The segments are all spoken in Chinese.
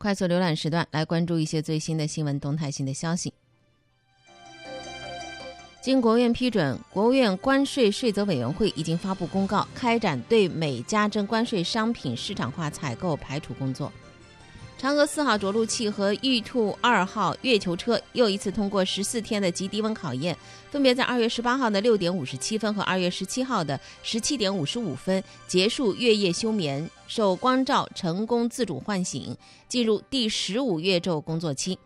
快速浏览时段来关注一些最新的新闻动态性的消息。经国务院批准，国务院关税税则委员会已经发布公告，开展对美加征关税商品市场化采购排除工作。嫦娥四号着陆器和玉兔二号月球车又一次通过十四天的极低温考验，分别在二月十八号的六点五十七分和二月十七号的十七点五十五分结束月夜休眠，受光照成功自主唤醒，进入第十五月昼工作期。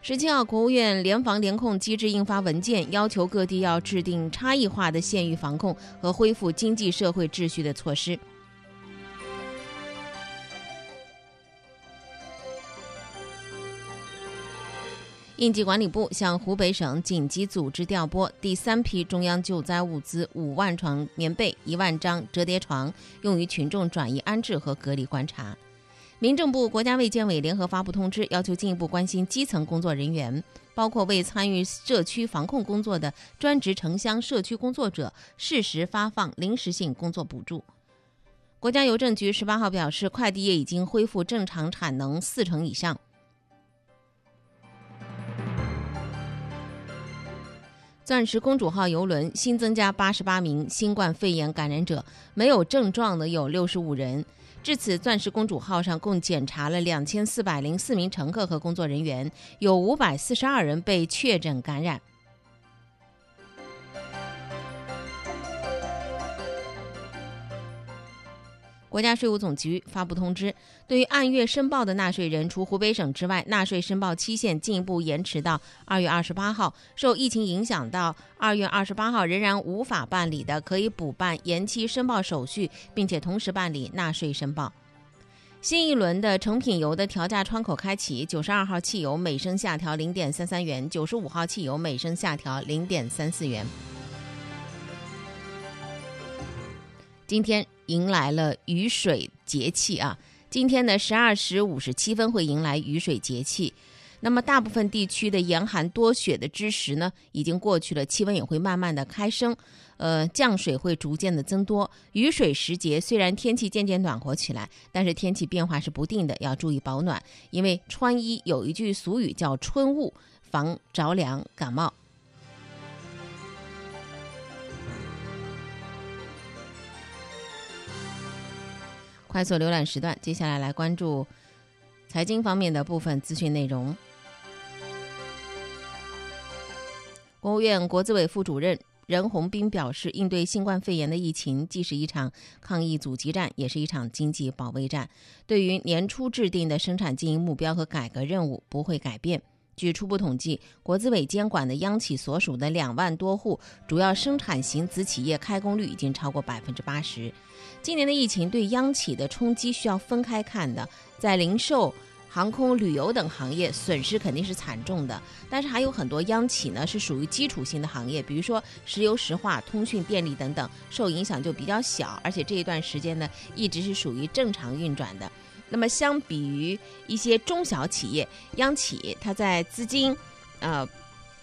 十七号，国务院联防联控机制印发文件，要求各地要制定差异化的县域防控和恢复经济社会秩序的措施。应急管理部向湖北省紧急组织调拨第三批中央救灾物资五万床棉被、一万张折叠床，用于群众转移安置和隔离观察。民政部、国家卫健委联合发布通知，要求进一步关心基层工作人员，包括未参与社区防控工作的专职城乡社区工作者，适时发放临时性工作补助。国家邮政局十八号表示，快递业已经恢复正常产能四成以上。钻石公主号游轮新增加八十八名新冠肺炎感染者，没有症状的有六十五人。至此，钻石公主号上共检查了两千四百零四名乘客和工作人员，有五百四十二人被确诊感染。国家税务总局发布通知，对于按月申报的纳税人，除湖北省之外，纳税申报期限进一步延迟到二月二十八号。受疫情影响，到二月二十八号仍然无法办理的，可以补办延期申报手续，并且同时办理纳税申报。新一轮的成品油的调价窗口开启，九十二号汽油每升下调零点三三元，九十五号汽油每升下调零点三四元。今天。迎来了雨水节气啊！今天呢，十二时五十七分会迎来雨水节气。那么，大部分地区的严寒多雪的之时呢，已经过去了，气温也会慢慢的开升，呃，降水会逐渐的增多。雨水时节，虽然天气渐渐暖和起来，但是天气变化是不定的，要注意保暖。因为穿衣有一句俗语叫“春雾”，防着凉感冒。快速浏览时段，接下来来关注财经方面的部分资讯内容。国务院国资委副主任任宏斌表示，应对新冠肺炎的疫情，既是一场抗疫阻击战，也是一场经济保卫战。对于年初制定的生产经营目标和改革任务，不会改变。据初步统计，国资委监管的央企所属的两万多户主要生产型子企业开工率已经超过百分之八十。今年的疫情对央企的冲击需要分开看的，在零售、航空、旅游等行业损失肯定是惨重的，但是还有很多央企呢是属于基础性的行业，比如说石油石化、通讯电力等等，受影响就比较小，而且这一段时间呢一直是属于正常运转的。那么，相比于一些中小企业，央企它在资金，呃，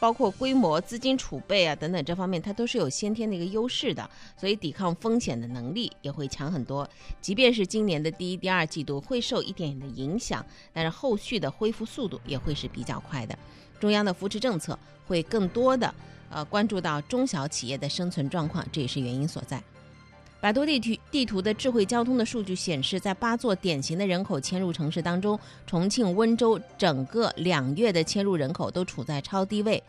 包括规模、资金储备啊等等这方面，它都是有先天的一个优势的，所以抵抗风险的能力也会强很多。即便是今年的第一、第二季度会受一点点的影响，但是后续的恢复速度也会是比较快的。中央的扶持政策会更多的呃关注到中小企业的生存状况，这也是原因所在。百度地图地图的智慧交通的数据显示，在八座典型的人口迁入城市当中，重庆、温州整个两月的迁入人口都处在超低位，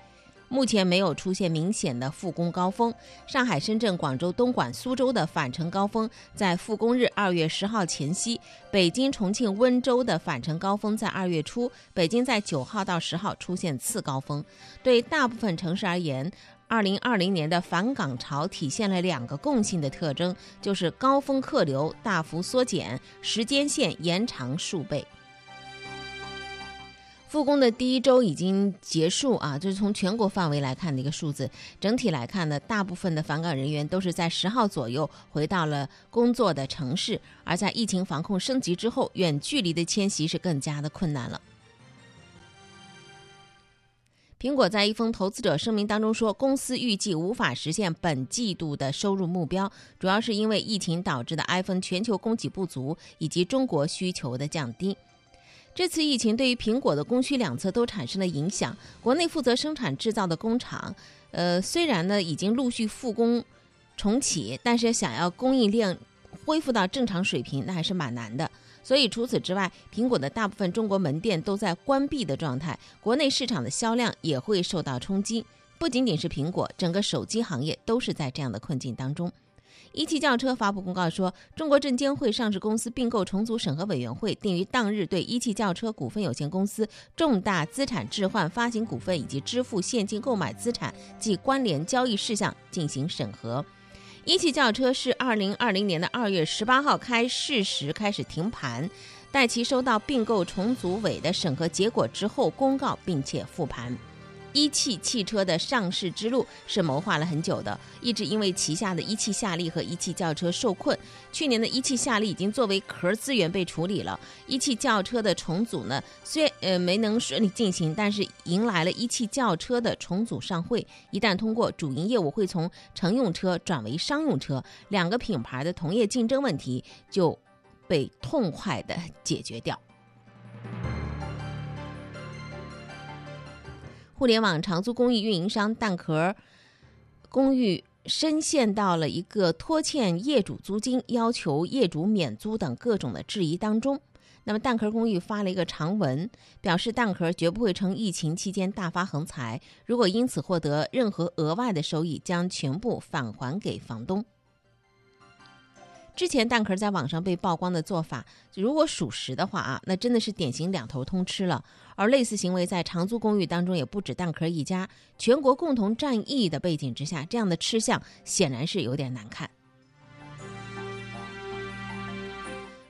目前没有出现明显的复工高峰。上海、深圳、广州、东莞、苏州的返程高峰在复工日二月十号前夕，北京、重庆、温州的返程高峰在二月初，北京在九号到十号出现次高峰。对大部分城市而言，二零二零年的返岗潮体现了两个共性的特征，就是高峰客流大幅缩减，时间线延长数倍。复工的第一周已经结束啊，这是从全国范围来看的一个数字。整体来看呢，大部分的返岗人员都是在十号左右回到了工作的城市，而在疫情防控升级之后，远距离的迁徙是更加的困难了。苹果在一封投资者声明当中说，公司预计无法实现本季度的收入目标，主要是因为疫情导致的 iPhone 全球供给不足以及中国需求的降低。这次疫情对于苹果的供需两侧都产生了影响。国内负责生产制造的工厂，呃，虽然呢已经陆续复工重启，但是想要供应链恢复到正常水平，那还是蛮难的。所以除此之外，苹果的大部分中国门店都在关闭的状态，国内市场的销量也会受到冲击。不仅仅是苹果，整个手机行业都是在这样的困境当中。一汽轿车发布公告说，中国证监会上市公司并购重组审核委员会定于当日对一汽轿车股份有限公司重大资产置换、发行股份以及支付现金购买资产及关联交易事项进行审核。一汽轿车是二零二零年的二月十八号开市时开始停盘，待其收到并购重组委的审核结果之后公告，并且复盘。一汽汽车的上市之路是谋划了很久的，一直因为旗下的一汽夏利和一汽轿车受困。去年的一汽夏利已经作为壳资源被处理了，一汽轿车的重组呢，虽呃没能顺利进行，但是迎来了一汽轿车的重组上会。一旦通过，主营业务会从乘用车转为商用车，两个品牌的同业竞争问题就被痛快的解决掉。互联网长租公寓运营商蛋壳公寓深陷到了一个拖欠业主租金、要求业主免租等各种的质疑当中。那么蛋壳公寓发了一个长文，表示蛋壳绝不会趁疫情期间大发横财，如果因此获得任何额外的收益，将全部返还给房东。之前蛋壳在网上被曝光的做法，如果属实的话啊，那真的是典型两头通吃了。而类似行为在长租公寓当中也不止蛋壳一家，全国共同战役的背景之下，这样的吃相显然是有点难看。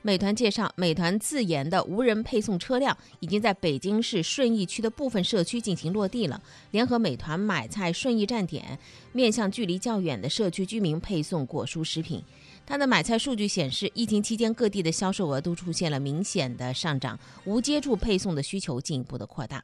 美团介绍，美团自研的无人配送车辆已经在北京市顺义区的部分社区进行落地了，联合美团买菜顺义站点，面向距离较远的社区居民配送果蔬食品。它的买菜数据显示，疫情期间各地的销售额都出现了明显的上涨，无接触配送的需求进一步的扩大。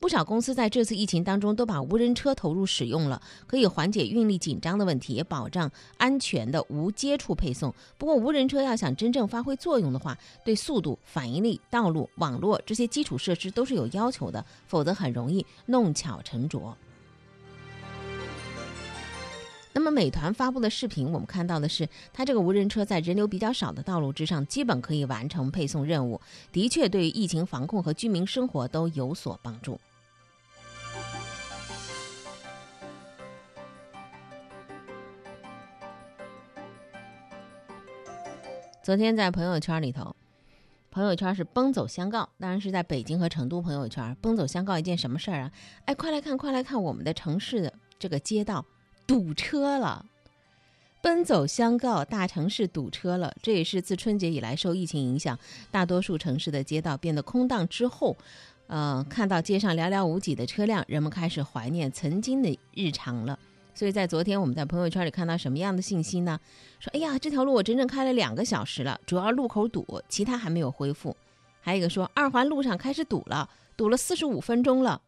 不少公司在这次疫情当中都把无人车投入使用了，可以缓解运力紧张的问题，也保障安全的无接触配送。不过，无人车要想真正发挥作用的话，对速度、反应力、道路、网络这些基础设施都是有要求的，否则很容易弄巧成拙。那么，美团发布的视频，我们看到的是，它这个无人车在人流比较少的道路之上，基本可以完成配送任务，的确对于疫情防控和居民生活都有所帮助。昨天在朋友圈里头，朋友圈是奔走相告，当然是在北京和成都朋友圈奔走相告一件什么事儿啊？哎，快来看，快来看，我们的城市的这个街道。堵车了，奔走相告，大城市堵车了。这也是自春节以来受疫情影响，大多数城市的街道变得空荡之后，呃，看到街上寥寥无几的车辆，人们开始怀念曾经的日常了。所以在昨天，我们在朋友圈里看到什么样的信息呢？说，哎呀，这条路我整整开了两个小时了，主要路口堵，其他还没有恢复。还有一个说，二环路上开始堵了，堵了四十五分钟了。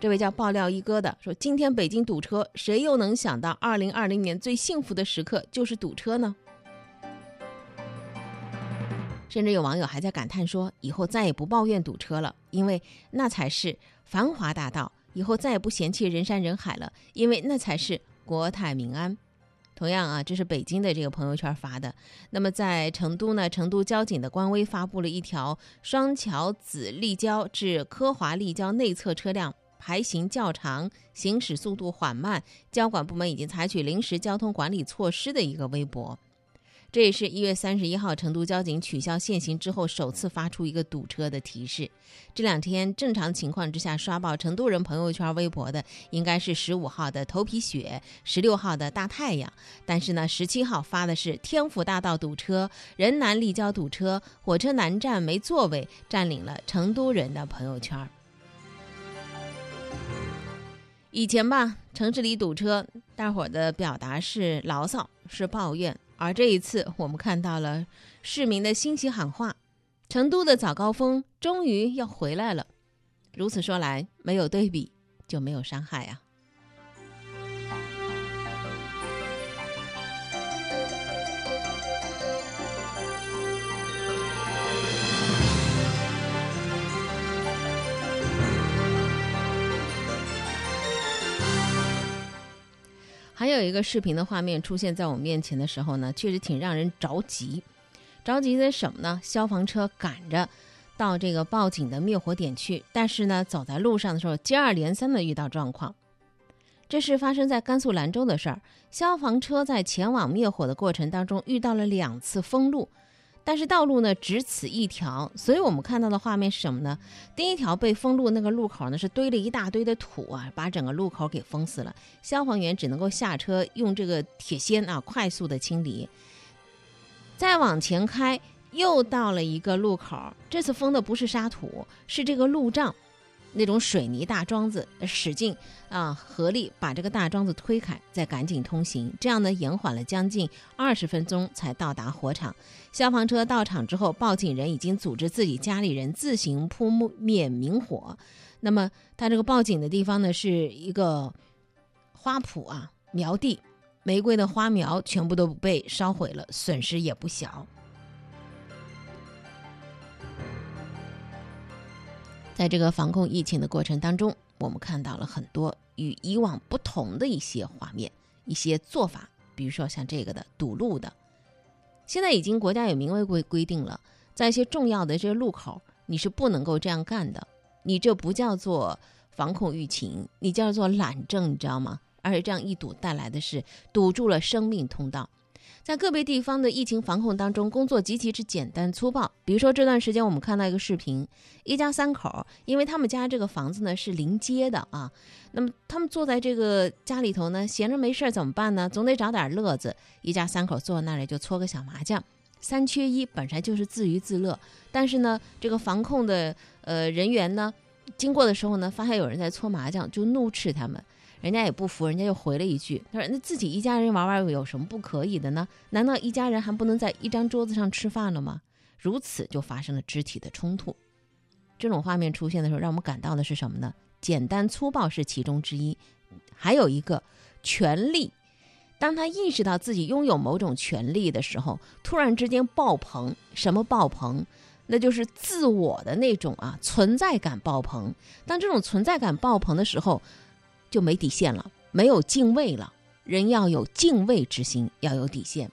这位叫爆料一哥的说：“今天北京堵车，谁又能想到二零二零年最幸福的时刻就是堵车呢？”甚至有网友还在感叹说：“以后再也不抱怨堵车了，因为那才是繁华大道；以后再也不嫌弃人山人海了，因为那才是国泰民安。”同样啊，这是北京的这个朋友圈发的。那么在成都呢，成都交警的官微发布了一条：双桥子立交至科华立交内侧车辆。排行较长，行驶速度缓慢，交管部门已经采取临时交通管理措施的一个微博。这也是一月三十一号成都交警取消限行之后首次发出一个堵车的提示。这两天正常情况之下刷爆成都人朋友圈微博的，应该是十五号的头皮雪，十六号的大太阳。但是呢，十七号发的是天府大道堵车，人南立交堵车，火车南站没座位，占领了成都人的朋友圈。以前吧，城市里堵车，大伙的表达是牢骚，是抱怨。而这一次，我们看到了市民的欣喜喊话：成都的早高峰终于要回来了。如此说来，没有对比就没有伤害啊。还有一个视频的画面出现在我面前的时候呢，确实挺让人着急。着急的什么呢？消防车赶着到这个报警的灭火点去，但是呢，走在路上的时候，接二连三的遇到状况。这是发生在甘肃兰州的事儿。消防车在前往灭火的过程当中遇到了两次封路。但是道路呢只此一条，所以我们看到的画面是什么呢？第一条被封路那个路口呢是堆了一大堆的土啊，把整个路口给封死了。消防员只能够下车用这个铁锨啊快速的清理。再往前开，又到了一个路口，这次封的不是沙土，是这个路障。那种水泥大桩子，使劲啊，合力把这个大桩子推开，再赶紧通行，这样呢延缓了将近二十分钟才到达火场。消防车到场之后，报警人已经组织自己家里人自行扑灭明火。那么他这个报警的地方呢，是一个花圃啊，苗地，玫瑰的花苗全部都被烧毁了，损失也不小。在这个防控疫情的过程当中，我们看到了很多与以往不同的一些画面、一些做法，比如说像这个的堵路的。现在已经国家有明文规规定了，在一些重要的这些路口，你是不能够这样干的。你这不叫做防控疫情，你叫做懒政，你知道吗？而且这样一堵带来的是堵住了生命通道。在个别地方的疫情防控当中，工作极其之简单粗暴。比如说这段时间，我们看到一个视频，一家三口，因为他们家这个房子呢是临街的啊，那么他们坐在这个家里头呢，闲着没事怎么办呢？总得找点乐子。一家三口坐在那里就搓个小麻将，三缺一，本来就是自娱自乐。但是呢，这个防控的呃人员呢，经过的时候呢，发现有人在搓麻将，就怒斥他们。人家也不服，人家又回了一句：“他说那自己一家人玩玩有什么不可以的呢？难道一家人还不能在一张桌子上吃饭了吗？”如此就发生了肢体的冲突。这种画面出现的时候，让我们感到的是什么呢？简单粗暴是其中之一，还有一个权力。当他意识到自己拥有某种权利的时候，突然之间爆棚。什么爆棚？那就是自我的那种啊存在感爆棚。当这种存在感爆棚的时候，就没底线了，没有敬畏了。人要有敬畏之心，要有底线。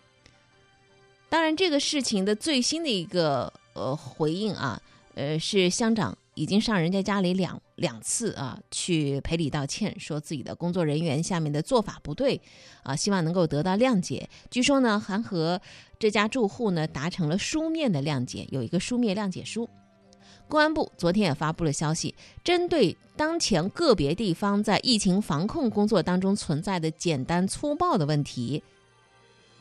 当然，这个事情的最新的一个呃回应啊，呃，是乡长已经上人家家里两两次啊，去赔礼道歉，说自己的工作人员下面的做法不对啊，希望能够得到谅解。据说呢，还和这家住户呢达成了书面的谅解，有一个书面谅解书。公安部昨天也发布了消息，针对当前个别地方在疫情防控工作当中存在的简单粗暴的问题，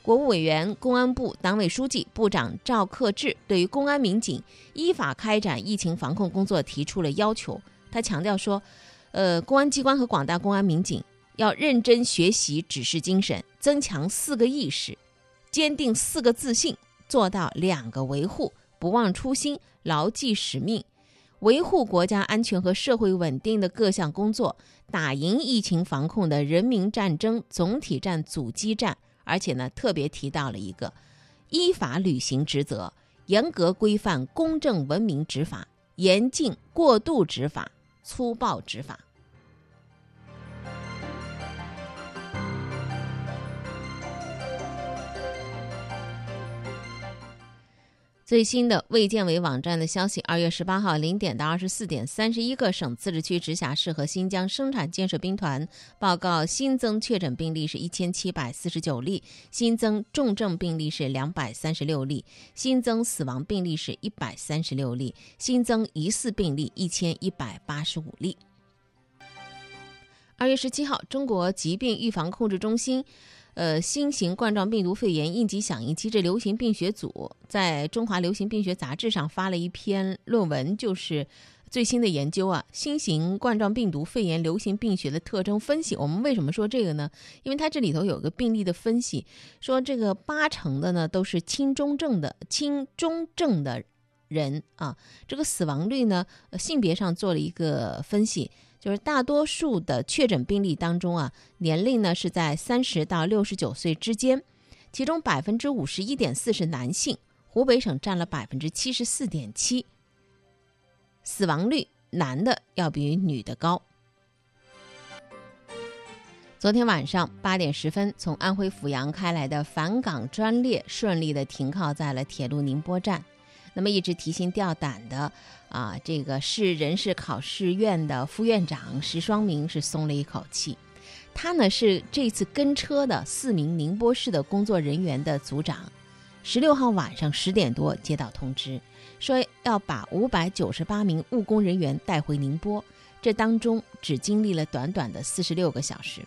国务委员、公安部党委书记、部长赵克志对于公安民警依法开展疫情防控工作提出了要求。他强调说，呃，公安机关和广大公安民警要认真学习指示精神，增强四个意识，坚定四个自信，做到两个维护。不忘初心，牢记使命，维护国家安全和社会稳定的各项工作，打赢疫情防控的人民战争、总体战、阻击战。而且呢，特别提到了一个：依法履行职责，严格规范公正文明执法，严禁过度执法、粗暴执法。最新的卫健委网站的消息，二月十八号零点到二十四点，三十一个省、自治区、直辖市和新疆生产建设兵团报告新增确诊病例是一千七百四十九例，新增重症病例是两百三十六例，新增死亡病例是一百三十六例，新增疑似病例一千一百八十五例。二月十七号，中国疾病预防控制中心。呃，新型冠状病毒肺炎应急响应机制流行病学组在中华流行病学杂志上发了一篇论文，就是最新的研究啊，新型冠状病毒肺炎流行病学的特征分析。我们为什么说这个呢？因为它这里头有个病例的分析，说这个八成的呢都是轻中症的轻中症的人啊。这个死亡率呢，性别上做了一个分析，就是大多数的确诊病例当中啊，年龄呢是在三十到六十九岁之间，其中百分之五十一点四是男性，湖北省占了百分之七十四点七，死亡率男的要比女的高。昨天晚上八点十分，从安徽阜阳开来的返港专列顺利的停靠在了铁路宁波站。那么一直提心吊胆的啊，这个市人事考试院的副院长石双明是松了一口气。他呢是这次跟车的四名宁波市的工作人员的组长。十六号晚上十点多接到通知，说要把五百九十八名务工人员带回宁波。这当中只经历了短短的四十六个小时。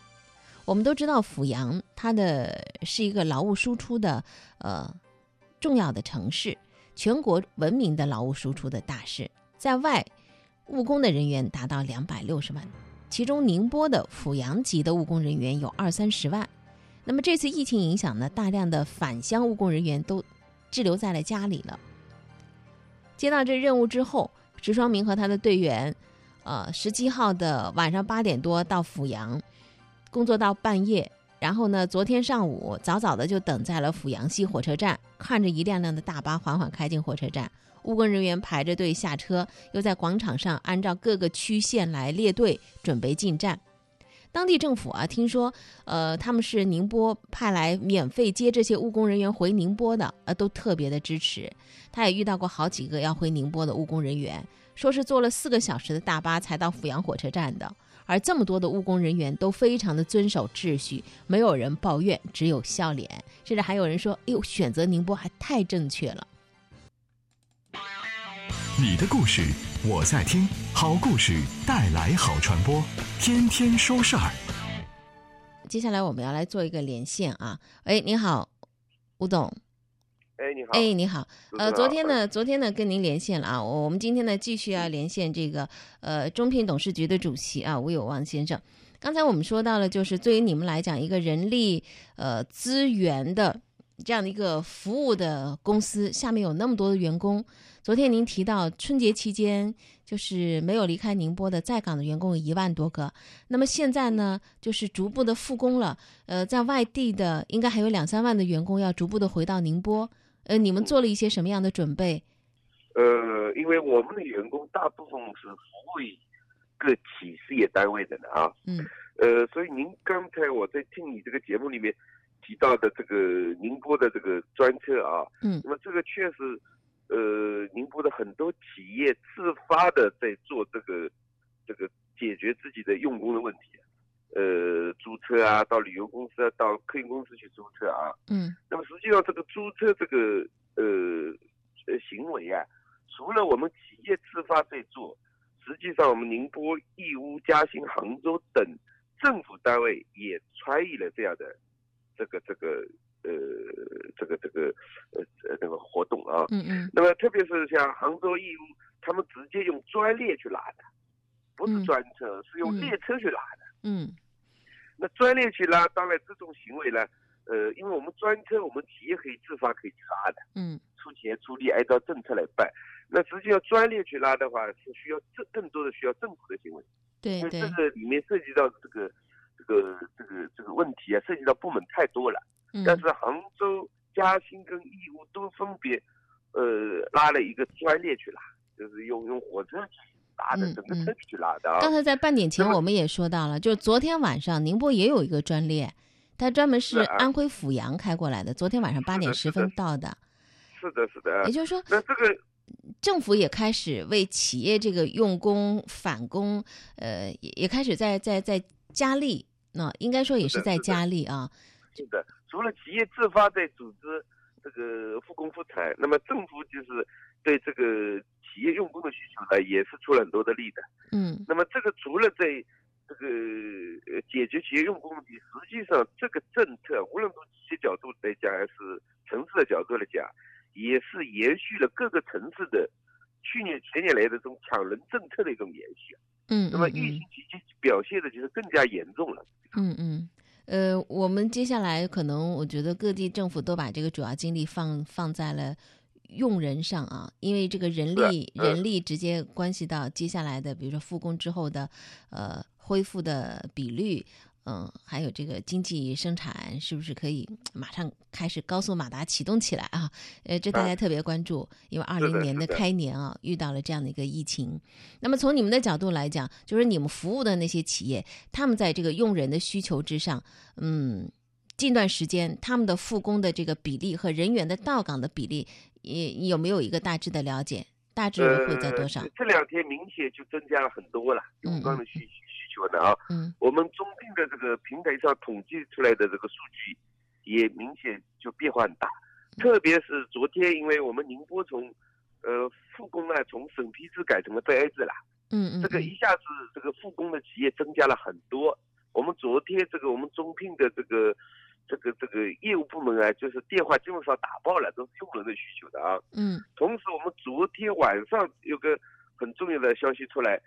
我们都知道阜阳，它的是一个劳务输出的呃重要的城市，全国闻名的劳务输出的大市，在外务工的人员达到两百六十万，其中宁波的阜阳籍的务工人员有二三十万。那么这次疫情影响呢，大量的返乡务工人员都滞留在了家里了。接到这任务之后，石双明和他的队员，呃，十七号的晚上八点多到阜阳。工作到半夜，然后呢？昨天上午早早的就等在了阜阳西火车站，看着一辆辆的大巴缓缓开进火车站，务工人员排着队下车，又在广场上按照各个区县来列队准备进站。当地政府啊，听说，呃，他们是宁波派来免费接这些务工人员回宁波的，呃，都特别的支持。他也遇到过好几个要回宁波的务工人员，说是坐了四个小时的大巴才到阜阳火车站的。而这么多的务工人员都非常的遵守秩序，没有人抱怨，只有笑脸，甚至还有人说：“哎呦，选择宁波还太正确了。”你的故事我在听，好故事带来好传播，天天说事儿。接下来我们要来做一个连线啊，哎，你好，吴董。哎，你好！哎，你好。呃，昨天呢，昨天呢，跟您连线了啊。我我们今天呢，继续要连线这个呃中聘董事局的主席啊吴有旺先生。刚才我们说到了，就是对于你们来讲，一个人力呃资源的这样的一个服务的公司，下面有那么多的员工。昨天您提到春节期间就是没有离开宁波的在岗的员工有一万多个，那么现在呢，就是逐步的复工了。呃，在外地的应该还有两三万的员工要逐步的回到宁波。呃，你们做了一些什么样的准备？呃，因为我们的员工大部分是服务于各企事业单位的呢啊。嗯。呃，所以您刚才我在听你这个节目里面提到的这个宁波的这个专车啊，嗯，那么这个确实，呃，宁波的很多企业自发的在做这个这个解决自己的用工的问题。呃，租车啊，到旅游公司啊，到客运公司去租车啊。嗯。那么实际上，这个租车这个呃呃行为啊，除了我们企业自发在做，实际上我们宁波、义乌、嘉兴、杭州等政府单位也参与了这样的这个这个呃这个这个呃呃那个活动啊。嗯嗯。那么特别是像杭州、义乌，他们直接用专列去拉的，不是专车，是用列车去拉的。嗯，那专列去拉，当然这种行为呢，呃，因为我们专车，我们企业可以自发可以去拉的，嗯，出钱出力按照政策来办。那实际上专列去拉的话，是需要政更多的需要政府的行为，对对，因为这个里面涉及到这个这个这个这个问题啊，涉及到部门太多了。嗯，但是杭州、嘉兴跟义乌都分别呃拉了一个专列去拉，就是用用火车去。拉的整个车去拉的。刚才在半点前我们也说到了，就是昨天晚上宁波也有一个专列，它专门是安徽阜阳开过来的。昨天晚上八点十分到的。是的，是的。也就是说，那这个政府也开始为企业这个用工返工，呃，也也开始在在在加力。那应该说也是在加力啊。是的，除了企业自发在组织这个复工复产，那么政府就是对这个。企业用工的需求呢，也是出了很多的力的。嗯，那么这个除了在这个呃解决企业用工问题，实际上这个政策无论从企业角度来讲，还是城市的角度来讲，也是延续了各个城市的去年前年来的这种抢人政策的一种延续。嗯，那么疫情期间表现的就是更加严重了。嗯嗯，呃，我们接下来可能我觉得各地政府都把这个主要精力放放在了。用人上啊，因为这个人力嗯人力直接关系到接下来的，比如说复工之后的呃恢复的比率。嗯，还有这个经济生产是不是可以马上开始高速马达启动起来啊？呃，这大家特别关注，因为二是零年的开年啊，遇到了这样的一个疫情。那么从你们的角度来讲，就是你们服务的那些企业，他们在这个用人的需求之上，嗯，近段时间他们的复工的这个比例和人员的到岗的比例，也有没有一个大致的了解？大致会在多少呃？这两天明显就增加了很多了，嗯用钢的需需需求的啊。嗯我们中聘的这个平台上统计出来的这个数据，也明显就变化很大。特别是昨天，因为我们宁波从呃复工呢，从审批制改成了备案制了，嗯嗯，这个一下子这个复工的企业增加了很多。我们昨天这个我们中聘的这个这个这个业务部门啊，就是电话基本上打爆了，都是用人的需求的啊。嗯同时，我们昨天晚上有个很重要的消息出来，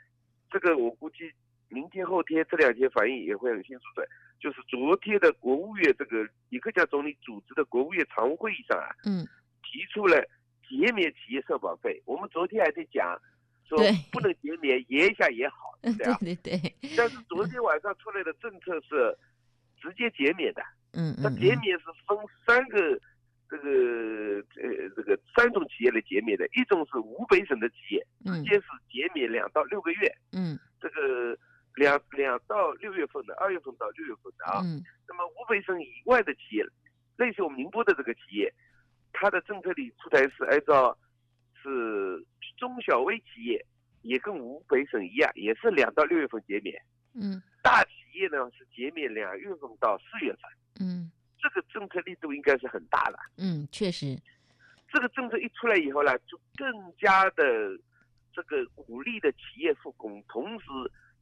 这个我估计明天后天这两天反应也会很迅速的。就是昨天的国务院这个李克强总理组织的国务院常务会议上啊，嗯提出了减免企业社保费。我们昨天还在讲，说不能减免，延一下也好，嗯，这样。对对对，但是昨天晚上出来的政策是直接减免的，嗯嗯它减免是分三个这个呃这个三种企业来减免的，一种是湖北省的企业，直嗯接是减免两到六个月，嗯。这个两两到六月份的，二月份到六月份的啊。嗯。那么湖北省以外的企业，类似我们宁波的这个企业，它的政策里出台是按照是中小微企业也跟湖北省一样，也是两到六月份减免。嗯。大企业呢是减免两月份到四月份，嗯这个政策力度应该是很大的。嗯，确实，这个政策一出来以后呢，就更加的这个鼓励的企业复工，同时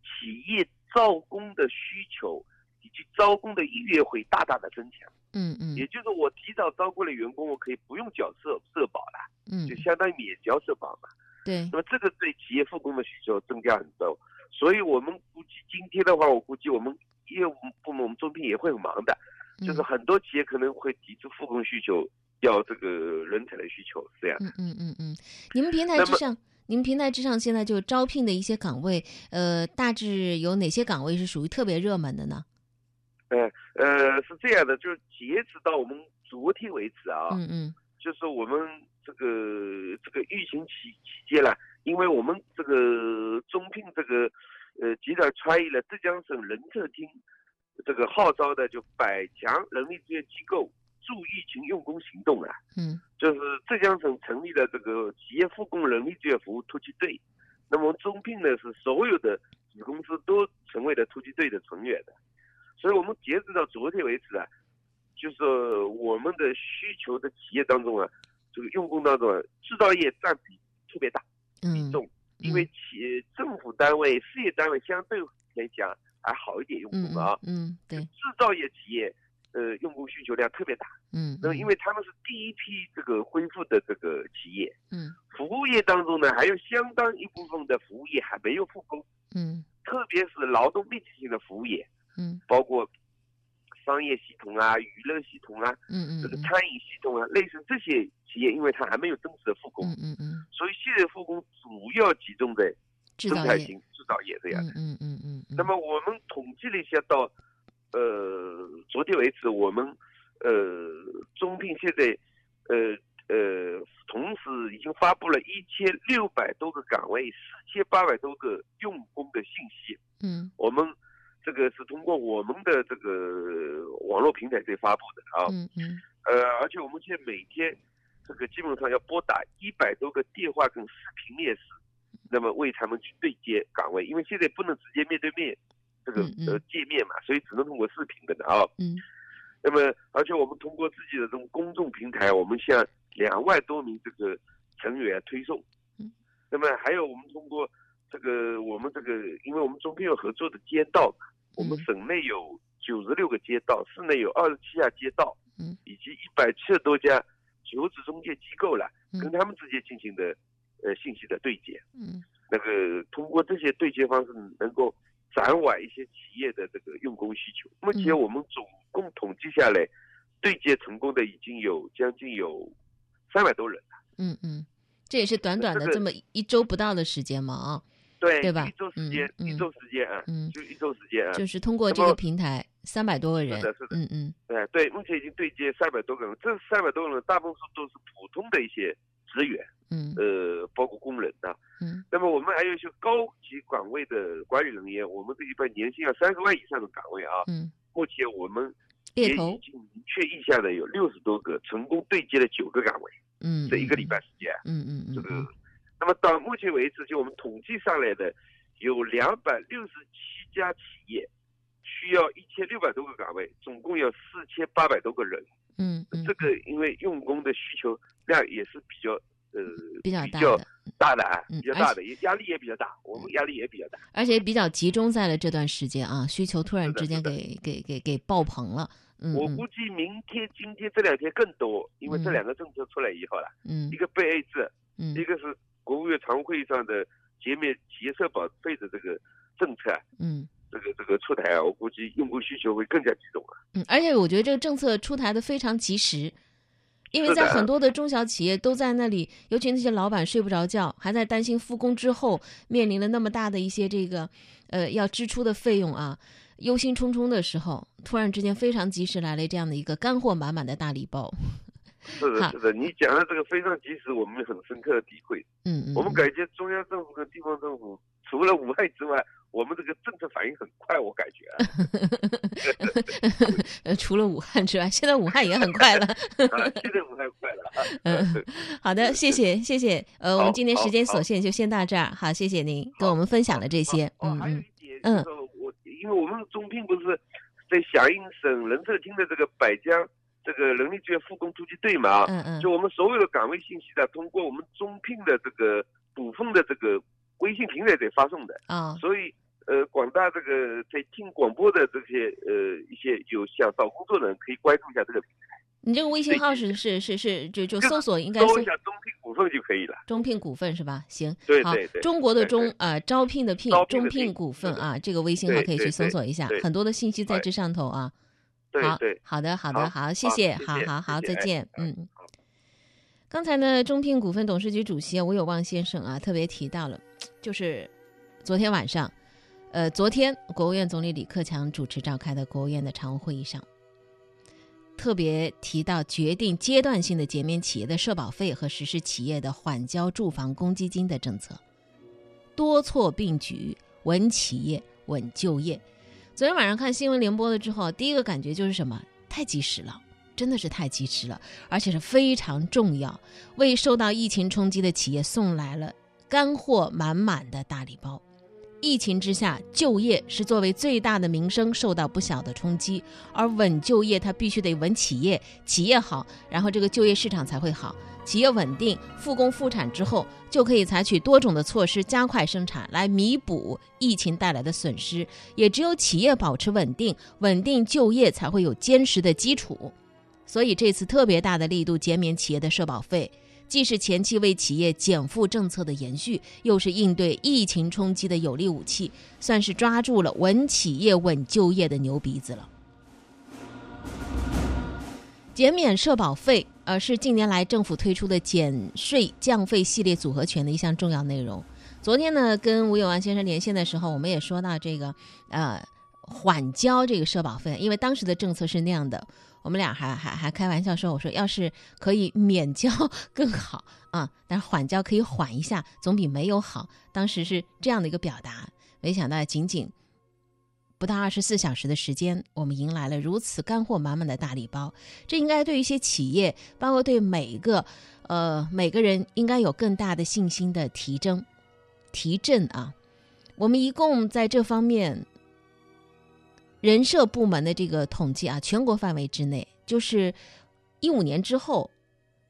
企业招工的需求以及招工的意愿会大大的增强。嗯嗯也就是我提早招过来员工，我可以不用缴社社保了，嗯就，相当于免交社保嘛。对那，么这个对企业复工的需求增加很多，所以我们估计今天的话，我估计我们业务部门我们中聘也会很忙的，就是嗯很多企业可能会提出复工需求，要这个人才的需求是这样。嗯嗯嗯嗯，你们平台之上，你们平台之上现在就招聘的一些岗位，呃，大致有哪些岗位是属于特别热门的呢？呃呃，是这样的，就是截止到我们昨天为止啊，嗯嗯就是我们这个这个疫情期期间了，因为我们这个中聘这个呃集团参与了浙江省人社厅这个号召的就百强人力资源机构助疫情用工行动啊，嗯。就是浙江省成立了这个企业复工人力资源服务突击队，那么中聘呢是所有的子公司都成为了突击队的成员的，所以我们截止到昨天为止啊，就是我们的需求的企业当中啊，这个用工当中啊，制造业占比特别大比嗯重，因为企政府单位、事业单位相对来讲还好一点用嗯工啊，嗯，对，制造业企业呃用工需求量特别大。嗯，那么因为他们是第一批这个恢复的这个企业，嗯。服务业当中呢，还有相当一部分的服务业还没有复工，嗯。特别是劳动密集型的服务业，嗯。包括商业系统啊、娱乐系统啊、嗯嗯这个餐饮系统啊，类似这些企业，因为它还没有正式的复工，嗯嗯嗯，所以现在复工主要集中在生态型制造业这样。嗯嗯嗯嗯，那么我们统计了一下，到呃昨天为止，我们呃中聘现在呃呃同时已经发布了一千六百多个岗位，四千八百多个用工的信息。嗯。我们这个是通过我们的这个网络平台在发布的啊。嗯嗯呃，而且我们现在每天这个基本上要拨打一百多个电话跟视频面试，那么为他们去对接岗位，因为现在不能直接面对面这个呃界面嘛，所以只能通过视频的啊。嗯那么，而且我们通过自己的这种公众平台，我们向两万多名这个成员推送。嗯。那么还有我们通过这个我们这个，因为我们中间有合作的街道，我们嗯省内有九十六个街道，市内有二十七家街道，嗯，以及一百七十多家求职中介机构了，嗯跟他们之间进行的呃信息的对接。嗯那个通过这些对接方式，能够掌握一些企业的这个用工需求。目前嗯我们总共统计下来，对接成功的已经有将近有三百多人了。嗯嗯，这也是短短的这个这么一周不到的时间嘛啊，对，对吧？一周时间，一周时间啊，嗯。就一周时间啊。就是通过这个平台三百多个人是的是，的。嗯嗯。哎，对，目前已经对接三百多个人，这三百多个人大部分都是普通的一些职员，嗯。呃，包括工人啊。嗯。那么我们还有一些高级岗位的管理人员，我们这一般年薪要三十万以上的岗位啊，嗯，目前我们也已，经明确意向的有六十多个，成功对接了九个岗位，嗯，这一个礼拜时间。嗯，嗯嗯。这个那么到目前为止，就我们统计上来的有两百六十七家企业，需要一千六百多个岗位，总共有四千八百多个人。嗯嗯，这个因为用工的需求量也是比较呃比较大的，大的啊，嗯比较大的，也压力也比较大，我们压力也比较大。而且比较集中在了这段时间啊，需求突然之间给给给给爆棚了，嗯嗯。我估计明天、今天这两天更多，因为这嗯。两个政策出来以后了，嗯。一个备 A 制，嗯。一个是国务院常务会议上的减免企业社保费的这个政策啊，嗯这个这个出台啊，我估计用工需求会更加集中啊。嗯，而且我觉得这个政策出台的非常及时。因为在很多的中小企业都在那里，尤其那些老板睡不着觉，还在担心复工之后面临了那么大的一些这个，呃，要支出的费用啊，忧心忡忡的时候，突然之间非常及时来了这样的一个干货满满的大礼包。是的，是的，你讲的这个非常及时，我们很深刻的体会。嗯嗯，我们感觉中央政府和地方政府除了武汉之外，我们这个政策反应很快，我感觉啊。呃，除了武汉之外，现在武汉也很快了。啊，现在武汉快了啊。嗯，好的，谢谢谢谢。呃，我们今天时间所限，就先到这儿。好，谢谢您跟我们分享了这些。哦，嗯还有嗯一点，嗯就是说我因为我们中聘不是在响应省人社厅的这个百家这个人力资源复工突击队嘛，嗯嗯。就我们所有的岗位信息呢，通过我们中聘的这个补缝的这个微信平台在发送的，啊所以呃，广大这个在听广播的这些呃一些有想找工作的人可以关注一下这个平台，你这个微信号是是是是就就搜索应该搜搜一下中聘股份就可以了。中聘股份是吧？行，对对对。中国的中啊，招聘的聘中聘聘股份啊，这个微信号可以去搜索一下，很多的信息在哎这上头啊。好对对，好对好的好的，好谢，谢谢好好好，再见，哎嗯。刚才呢，中聘股份董事局主席吴有旺先生啊，特别提到了，就是昨天晚上，呃，昨天国务院总理李克强主持召开的国务院的常务会议上，特别提到决定阶段性的减免企业的社保费和实施企业的缓交住房公积金的政策，多措并举，稳企业、稳就业。昨天晚上看新闻联播了之后，第一个感觉就是什么？太及时了。真的是太及时了，而且是非常重要，为受到疫情冲击的企业送来了干货满满的大礼包。疫情之下，就业是作为最大的民生受到不小的冲击，而稳就业它必须得稳企业，企业好，然后这个就业市场才会好。企业稳定，复工复产之后，就可以采取多种的措施加快生产，来弥补疫情带来的损失。也只有企业保持稳定，稳定就业才会有坚实的基础。所以这次特别大的力度减免企业的社保费，既是前期为企业减负政策的延续，又是应对疫情冲击的有力武器，算是抓住了稳企业、稳就业的牛鼻子了。减免社保费，呃，是近年来政府推出的减税降费系列组合拳的一项重要内容。昨天呢，跟吴永安先生连线的时候，我们也说到这个，呃，缓交这个社保费，因为当时的政策是那样的。我们俩还还还开玩笑说，我说要是可以免交更好啊，但是缓交可以缓一下，总比没有好。当时是这样的一个表达，没想到仅仅不到二十四小时的时间，我们迎来了如此干货满满的大礼包。这应该对一些企业，包括对每一个呃每个人，应该有更大的信心的提升提振啊。我们一共在这方面。人社部门的这个统计啊，全国范围之内，就是一五年之后，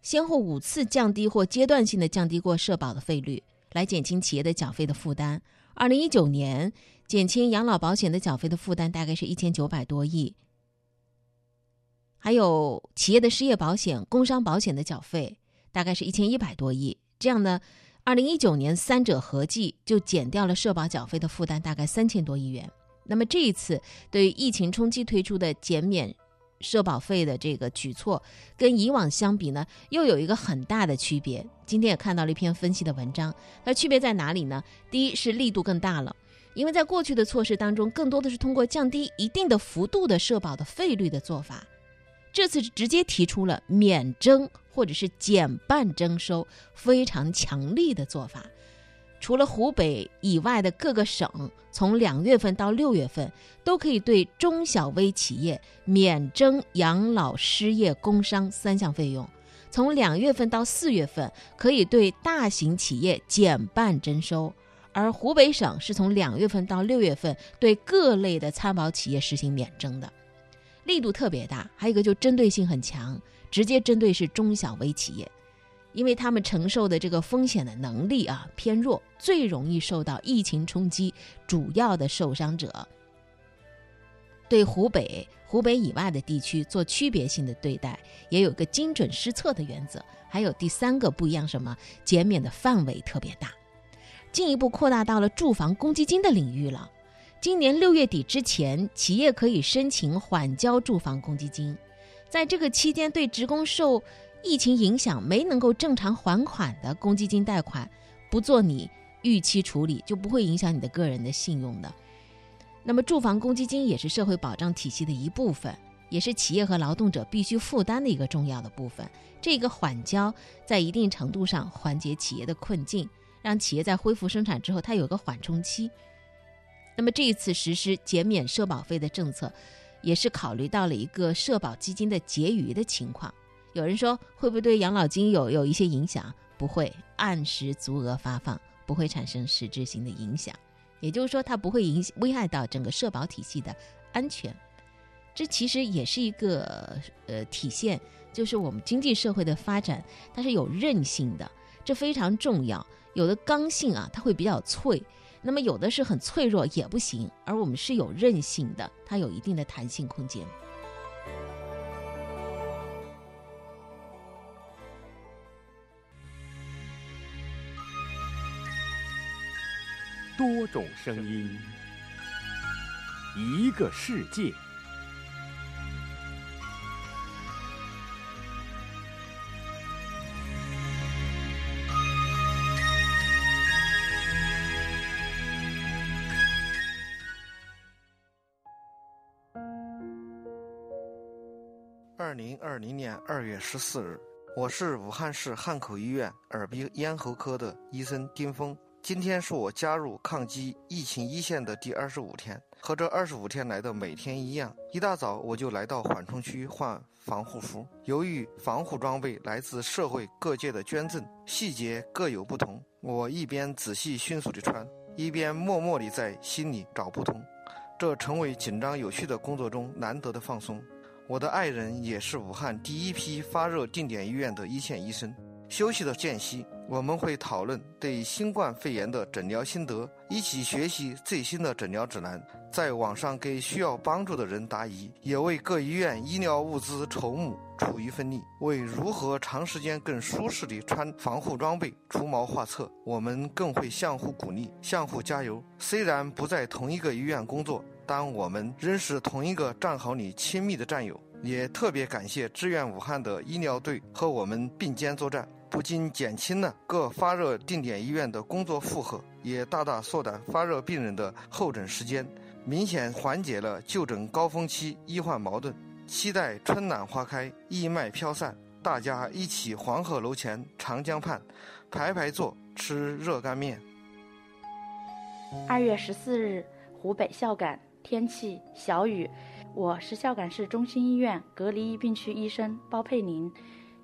先后五次降低或阶段性的降低过社保的费率，来减轻企业的缴费的负担。二零一九年减轻养老保险的缴费的负担大概是一千九百多亿，还有企业的失业保险、工伤保险的缴费大概是一千一百多亿。这样呢，二零一九年三者合计就减掉了社保缴费的负担大概三千多亿元。那么这一次对于疫情冲击推出的减免社保费的这个举措，跟以往相比呢，又有一个很大的区别。今天也看到了一篇分析的文章，那区别在哪里呢？第一是力度更大了，因为在过去的措施当中，更多的是通过降低一定的幅度的社保的费率的做法，这次是直接提出了免征或者是减半征收，非常强力的做法。除了湖北以外的各个省，从两月份到六月份，都可以对中小微企业免征养老、失业、工伤三项费用；从两月份到四月份，可以对大型企业减半征收。而湖北省是从两月份到六月份，对各类的参保企业实行免征的，力度特别大。还有一个就针对性很强，直接针对是中小微企业。因为他们承受的这个风险的能力啊偏弱，最容易受到疫情冲击，主要的受伤者。对湖北、湖北以外的地区做区别性的对待，也有个精准施策的原则。还有第三个不一样，什么？减免的范围特别大，进一步扩大到了住房公积金的领域了。今年六月底之前，企业可以申请缓交住房公积金，在这个期间对职工受。疫情影响没能够正常还款的公积金贷款，不做你预期处理，就不会影响你的个人的信用的。那么，住房公积金也是社会保障体系的一部分，也是企业和劳动者必须负担的一个重要的部分。这个缓交在一定程度上缓解企业的困境，让企业在恢复生产之后，它有个缓冲期。那么，这一次实施减免社保费的政策，也是考虑到了一个社保基金的结余的情况。有人说会不会对养老金有有一些影响？不会，按时足额发放，不会产生实质性的影响。也就是说，它不会影危害到整个社保体系的安全。这其实也是一个呃体现，就是我们经济社会的发展，它是有韧性的，这非常重要。有的刚性啊，它会比较脆；那么有的是很脆弱，也不行。而我们是有韧性的，它有一定的弹性空间。多种声音，一个世界。二零二零年二月十四日，我是武汉市汉口医院耳鼻咽喉科的医生丁峰。今天是我加入抗击疫情一线的第二十五天，和这二十五天来的每天一样，一大早我就来到缓冲区换防护服。由于防护装备来自社会各界的捐赠，细节各有不同，我一边仔细迅速地穿，一边默默地在心里找不同，这成为紧张有序的工作中难得的放松。我的爱人也是武汉第一批发热定点医院的一线医生。休息的间隙，我们会讨论对新冠肺炎的诊疗心得，一起学习最新的诊疗指南，在网上给需要帮助的人答疑，也为各医院医疗物资筹募，出一份力，为如何长时间更舒适地穿防护装备出谋划策。我们更会相互鼓励，相互加油。虽然不在同一个医院工作，但我们仍是同一个战壕里亲密的战友。也特别感谢支援武汉的医疗队和我们并肩作战。不仅减轻了各发热定点医院的工作负荷，也大大缩短发热病人的候诊时间，明显缓解了就诊高峰期医患矛盾。期待春暖花开，义卖飘散，大家一起黄鹤楼前长江畔，排排坐吃热干面。二月十四日，湖北孝感，天气小雨，我是孝感市中心医院隔离病区医生包佩玲。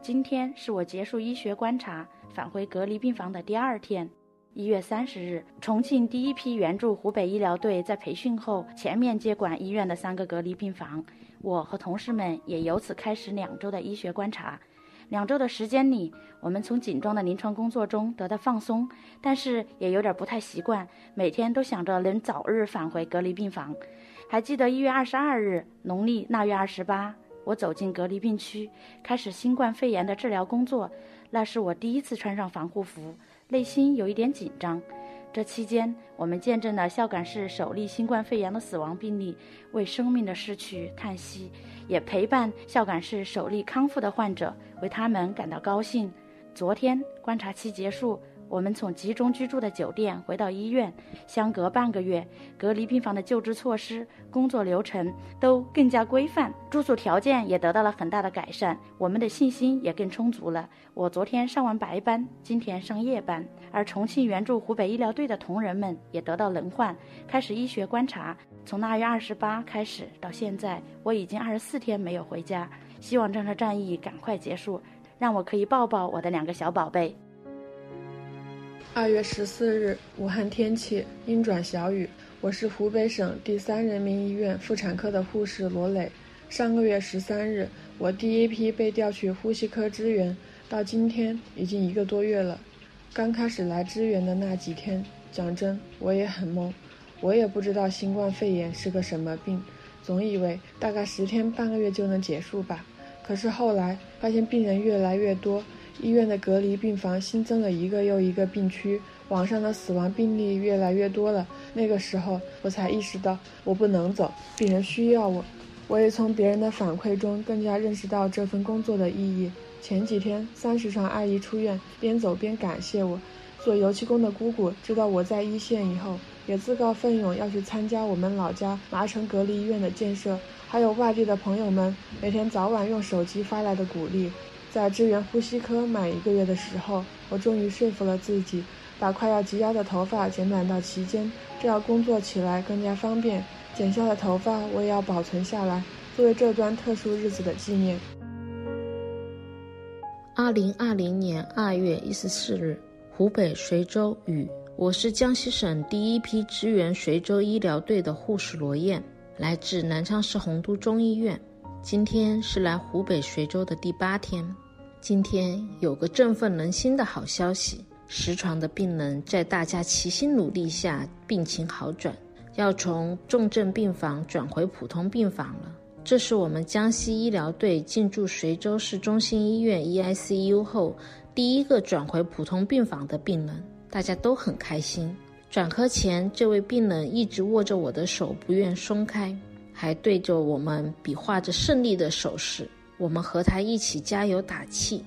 今天是我结束医学观察返回隔离病房的第二天。一月三十日，重庆第一批援助湖北医疗队在培训后全面接管医院的三个隔离病房，我和同事们也由此开始两周的医学观察。两周的时间里，我们从紧张的临床工作中得到放松，但是也有点不太习惯，每天都想着能早日返回隔离病房。还记得一月二十二日，农历腊月二十八。我走进隔离病区，开始新冠肺炎的治疗工作。那是我第一次穿上防护服，内心有一点紧张。这期间，我们见证了孝感市首例新冠肺炎的死亡病例，为生命的逝去叹息，也陪伴孝感市首例康复的患者，为他们感到高兴。昨天观察期结束。我们从集中居住的酒店回到医院，相隔半个月，隔离病房的救治措施、工作流程都更加规范，住宿条件也得到了很大的改善，我们的信心也更充足了。我昨天上完白班，今天上夜班，而重庆援助湖北医疗队的同仁们也得到轮换，开始医学观察。从腊月二十八开始到现在，我已经二十四天没有回家，希望这场战役赶快结束，让我可以抱抱我的两个小宝贝。二月十四日，武汉天气阴转小雨。我是湖北省第三人民医院妇产科的护士罗磊。上个月十三日，我第一批被调去呼吸科支援，到今天已经一个多月了。刚开始来支援的那几天，讲真，我也很懵，我也不知道新冠肺炎是个什么病，总以为大概十天半个月就能结束吧。可是后来发现病人越来越多。医院的隔离病房新增了一个又一个病区，网上的死亡病例越来越多了。那个时候，我才意识到我不能走，病人需要我。我也从别人的反馈中更加认识到这份工作的意义。前几天，三十床阿姨出院，边走边感谢我。做油漆工的姑姑知道我在一线以后，也自告奋勇要去参加我们老家麻城隔离医院的建设。还有外地的朋友们每天早晚用手机发来的鼓励。在支援呼吸科满一个月的时候，我终于说服了自己，把快要及腰的头发剪短到齐肩，这样工作起来更加方便。剪下的头发我也要保存下来，作为这段特殊日子的纪念。二零二零年二月一十四日，湖北随州雨。我是江西省第一批支援随州医疗队的护士罗燕，来自南昌市洪都中医院。今天是来湖北随州的第八天。今天有个振奋人心的好消息，实床的病人在大家齐心努力下病情好转，要从重症病房转回普通病房了。这是我们江西医疗队进驻随州市中心医院 EICU 后第一个转回普通病房的病人，大家都很开心。转科前，这位病人一直握着我的手不愿松开，还对着我们比划着胜利的手势。我们和他一起加油打气。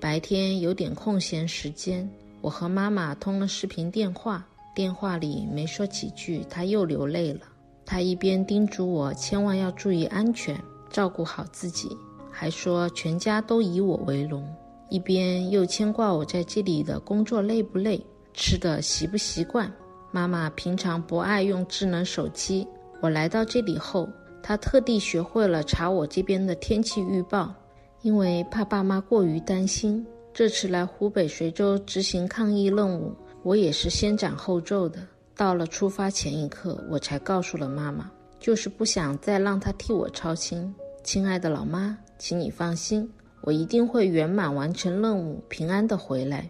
白天有点空闲时间，我和妈妈通了视频电话。电话里没说几句，他又流泪了。他一边叮嘱我千万要注意安全，照顾好自己，还说全家都以我为荣，一边又牵挂我在这里的工作累不累，吃的习不习惯。妈妈平常不爱用智能手机，我来到这里后。他特地学会了查我这边的天气预报，因为怕爸妈过于担心。这次来湖北随州执行抗疫任务，我也是先斩后奏的。到了出发前一刻，我才告诉了妈妈，就是不想再让她替我操心。亲爱的老妈，请你放心，我一定会圆满完成任务，平安的回来。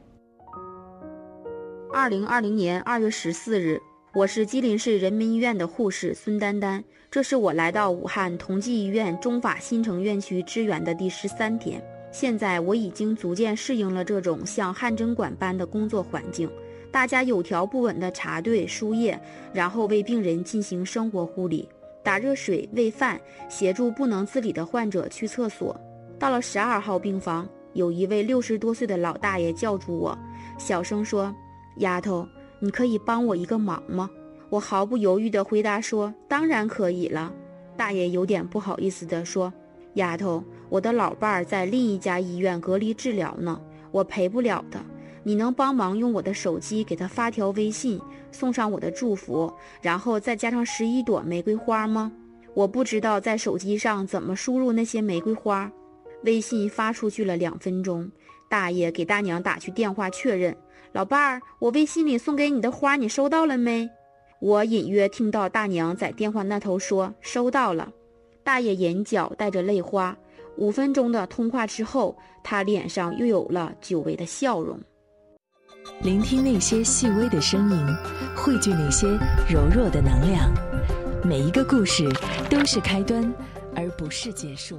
二零二零年二月十四日，我是吉林市人民医院的护士孙丹丹。这是我来到武汉同济医院中法新城院区支援的第十三天，现在我已经逐渐适应了这种像汗蒸馆般的工作环境。大家有条不紊地查对输液，然后为病人进行生活护理，打热水、喂饭，协助不能自理的患者去厕所。到了十二号病房，有一位六十多岁的老大爷叫住我，小声说：“丫头，你可以帮我一个忙吗？”我毫不犹豫地回答说：“当然可以了。”大爷有点不好意思地说：“丫头，我的老伴儿在另一家医院隔离治疗呢，我陪不了他。你能帮忙用我的手机给他发条微信，送上我的祝福，然后再加上十一朵玫瑰花吗？我不知道在手机上怎么输入那些玫瑰花。”微信发出去了两分钟，大爷给大娘打去电话确认：“老伴儿，我微信里送给你的花你收到了没？”我隐约听到大娘在电话那头说：“收到了。”大爷眼角带着泪花。五分钟的通话之后，他脸上又有了久违的笑容。聆听那些细微的声音，汇聚那些柔弱的能量。每一个故事都是开端，而不是结束。